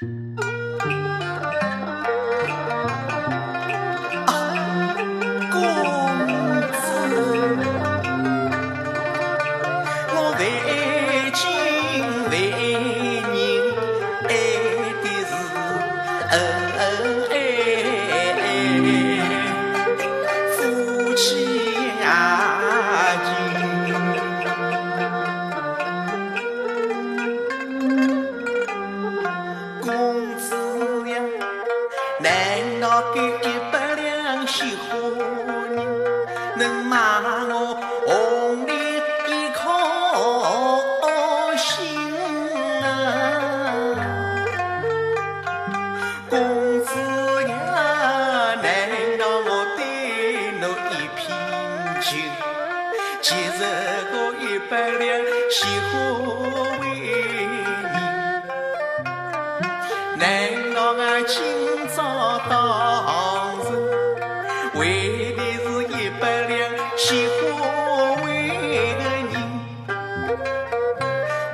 公子，我为。公子呀，难道给一百两雪花银，能买我红莲一颗心啊？公子呀，难道我对侬一片情，其实给一百两雪花银？难道我今朝到时为的是一百两喜欢为的人？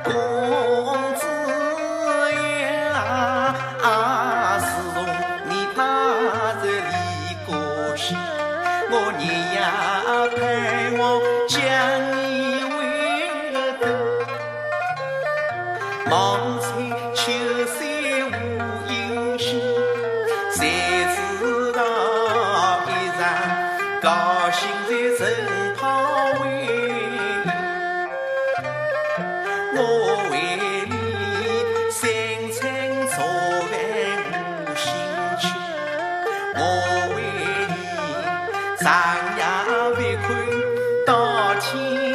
公子呀，啊，自从你踏入离歌去，我日夜盼望将你为的等。我为你三餐做饭我心切，我为你长夜未困到天。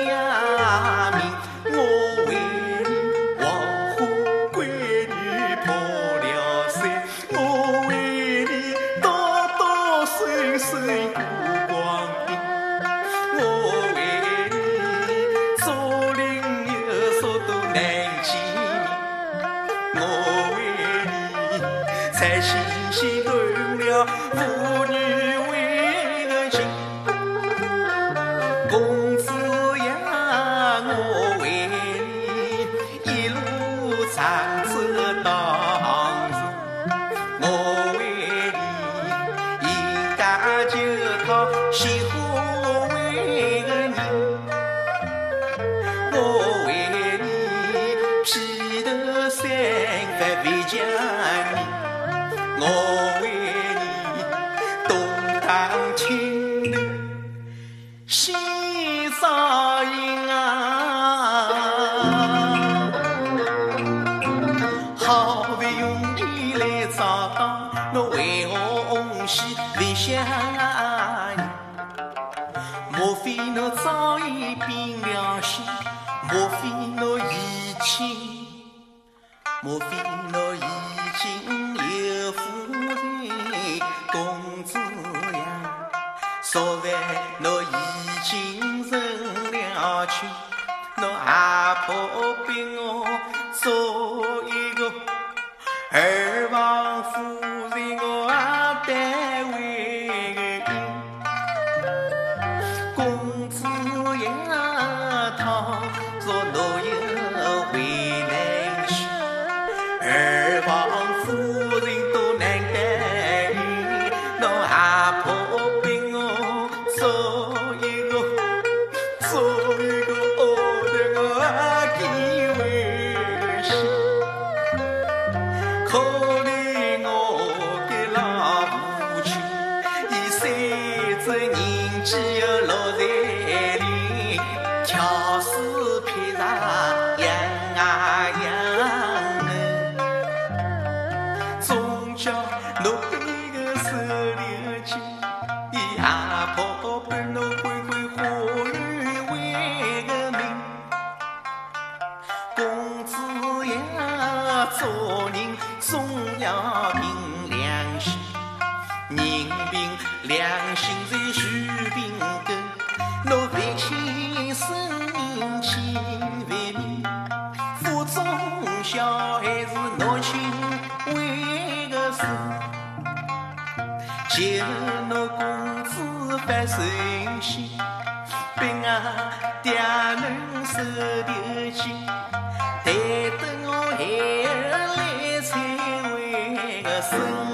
难见，我为你在心心暖了妇女为的情，公子呀，我为你一路长走到此，我为你一家酒套喜欢我为的人，我。为将你，我为你东荡青龙，西扫银啊！好不容易来朝纲，侬为何红杏别香啊？莫非侬早已变良心？莫非侬已清？莫非我已经有夫人公子呀若是我已经成了亲那阿哥逼我做一个二旁夫人我也得回应公子呀倘若我有要凭良心，人凭良心在树凭根。若为情生命轻万命，腹中小孩是母亲为个事。就日那公子发神心，逼我爹娘受丢尽，待等我孩。I.